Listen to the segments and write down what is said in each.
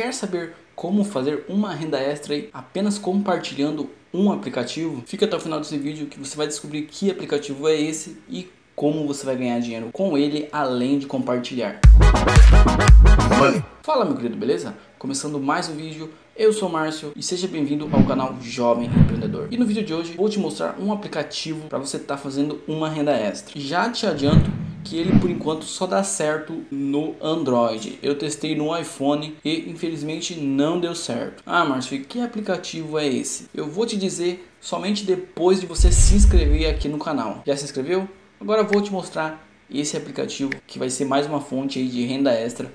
quer saber como fazer uma renda extra aí apenas compartilhando um aplicativo? Fica até o final desse vídeo que você vai descobrir que aplicativo é esse e como você vai ganhar dinheiro com ele além de compartilhar. Fala meu querido, beleza? Começando mais um vídeo, eu sou o Márcio e seja bem-vindo ao canal Jovem Empreendedor. E no vídeo de hoje vou te mostrar um aplicativo para você estar tá fazendo uma renda extra. Já te adianto que ele por enquanto só dá certo no Android. Eu testei no iPhone e infelizmente não deu certo. Ah, Márcio, que aplicativo é esse? Eu vou te dizer somente depois de você se inscrever aqui no canal. Já se inscreveu? Agora vou te mostrar esse aplicativo que vai ser mais uma fonte de renda extra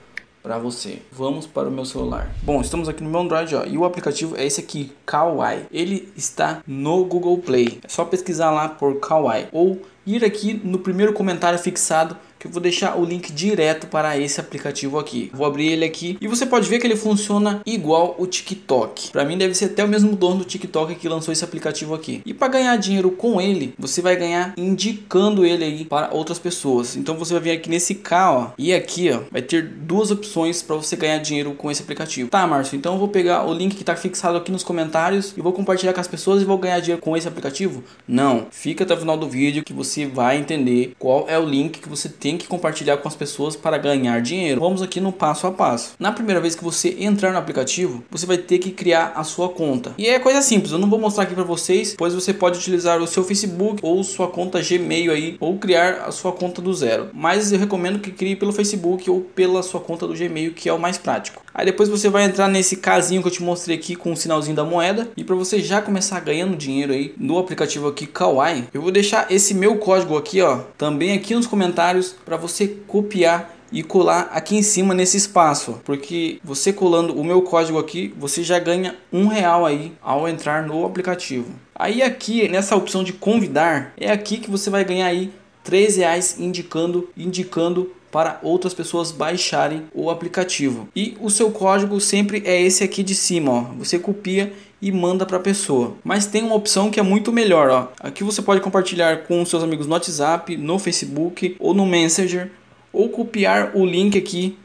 para você. Vamos para o meu celular. Bom, estamos aqui no meu Android, ó, e o aplicativo é esse aqui, Kawaii. Ele está no Google Play. É só pesquisar lá por Kawaii ou ir aqui no primeiro comentário fixado que eu vou deixar o link direto para esse aplicativo aqui. Vou abrir ele aqui e você pode ver que ele funciona igual o TikTok. Para mim deve ser até o mesmo dono do TikTok que lançou esse aplicativo aqui. E para ganhar dinheiro com ele, você vai ganhar indicando ele aí para outras pessoas. Então você vai vir aqui nesse K, ó, e aqui, ó, vai ter duas opções para você ganhar dinheiro com esse aplicativo. Tá, Márcio, então eu vou pegar o link que está fixado aqui nos comentários e vou compartilhar com as pessoas e vou ganhar dinheiro com esse aplicativo? Não, fica até o final do vídeo que você vai entender qual é o link que você tem que compartilhar com as pessoas para ganhar dinheiro. Vamos aqui no passo a passo. Na primeira vez que você entrar no aplicativo, você vai ter que criar a sua conta. E é coisa simples, eu não vou mostrar aqui para vocês, pois você pode utilizar o seu Facebook ou sua conta Gmail aí, ou criar a sua conta do zero. Mas eu recomendo que crie pelo Facebook ou pela sua conta do Gmail, que é o mais prático. Aí depois você vai entrar nesse casinho que eu te mostrei aqui com o sinalzinho da moeda. E para você já começar ganhando dinheiro aí no aplicativo aqui Kawaii, eu vou deixar esse meu código aqui, ó, também aqui nos comentários para você copiar e colar aqui em cima nesse espaço, porque você colando o meu código aqui, você já ganha um real aí ao entrar no aplicativo. Aí aqui nessa opção de convidar, é aqui que você vai ganhar aí três reais indicando indicando para outras pessoas baixarem o aplicativo. E o seu código sempre é esse aqui de cima, ó. Você copia e manda para a pessoa. Mas tem uma opção que é muito melhor, ó. Aqui você pode compartilhar com seus amigos no WhatsApp, no Facebook ou no Messenger ou copiar o link aqui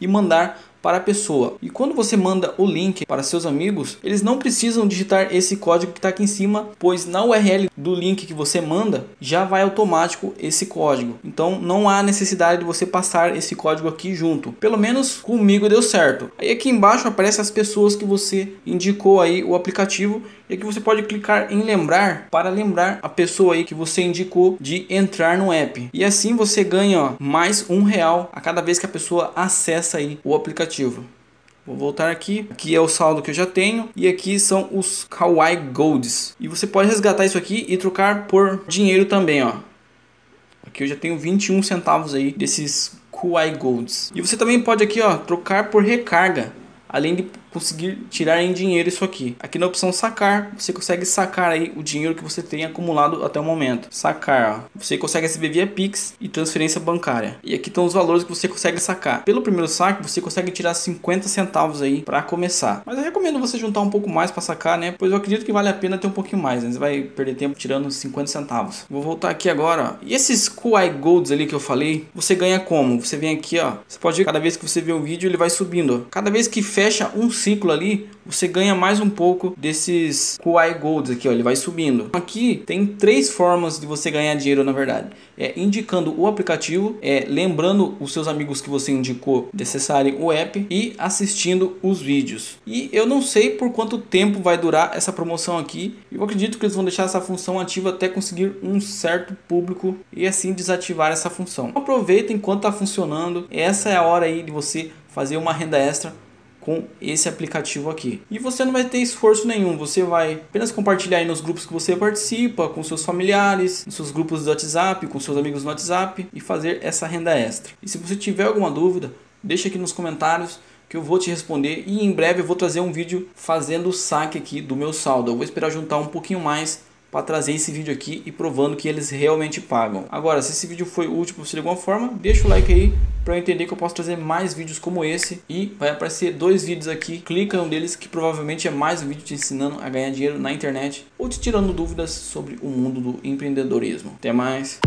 e mandar para a pessoa. E quando você manda o link para seus amigos, eles não precisam digitar esse código que está aqui em cima, pois na URL do link que você manda já vai automático esse código. Então não há necessidade de você passar esse código aqui junto. Pelo menos comigo deu certo. Aí aqui embaixo aparece as pessoas que você indicou aí o aplicativo e aqui você pode clicar em lembrar para lembrar a pessoa aí que você indicou de entrar no app. E assim você ganha ó, mais um real a cada vez que a pessoa acessa aí o aplicativo. Vou voltar aqui. Aqui é o saldo que eu já tenho. E aqui são os Kawaii Golds. E você pode resgatar isso aqui e trocar por dinheiro também, ó. Aqui eu já tenho 21 centavos aí desses Kawaii Golds. E você também pode aqui, ó, trocar por recarga. Além de conseguir tirar em dinheiro isso aqui. Aqui na opção sacar, você consegue sacar aí o dinheiro que você tem acumulado até o momento. Sacar, ó. você consegue receber via Pix e transferência bancária. E aqui estão os valores que você consegue sacar. Pelo primeiro saque, você consegue tirar 50 centavos aí para começar. Mas eu recomendo você juntar um pouco mais para sacar, né? Pois eu acredito que vale a pena ter um pouquinho mais, né? Você vai perder tempo tirando 50 centavos. Vou voltar aqui agora, ó. E esses QI Golds ali que eu falei, você ganha como? Você vem aqui, ó. Você pode ver cada vez que você vê um vídeo, ele vai subindo, ó. Cada vez que fecha um ciclo ali, você ganha mais um pouco desses QI Golds aqui, ó, ele vai subindo. Aqui tem três formas de você ganhar dinheiro, na verdade. É indicando o aplicativo, é lembrando os seus amigos que você indicou de acessarem o app e assistindo os vídeos. E eu não sei por quanto tempo vai durar essa promoção aqui. Eu acredito que eles vão deixar essa função ativa até conseguir um certo público e assim desativar essa função. Aproveita enquanto está funcionando. Essa é a hora aí de você fazer uma renda extra com esse aplicativo aqui. E você não vai ter esforço nenhum, você vai apenas compartilhar aí nos grupos que você participa, com seus familiares, nos seus grupos do WhatsApp, com seus amigos no WhatsApp e fazer essa renda extra. E se você tiver alguma dúvida, deixa aqui nos comentários que eu vou te responder e em breve eu vou trazer um vídeo fazendo o saque aqui do meu saldo. Eu vou esperar juntar um pouquinho mais para trazer esse vídeo aqui e provando que eles realmente pagam. Agora, se esse vídeo foi útil para você de alguma forma, deixa o like aí para eu entender que eu posso trazer mais vídeos como esse e vai aparecer dois vídeos aqui. Clica um deles que provavelmente é mais um vídeo te ensinando a ganhar dinheiro na internet ou te tirando dúvidas sobre o mundo do empreendedorismo. Até mais.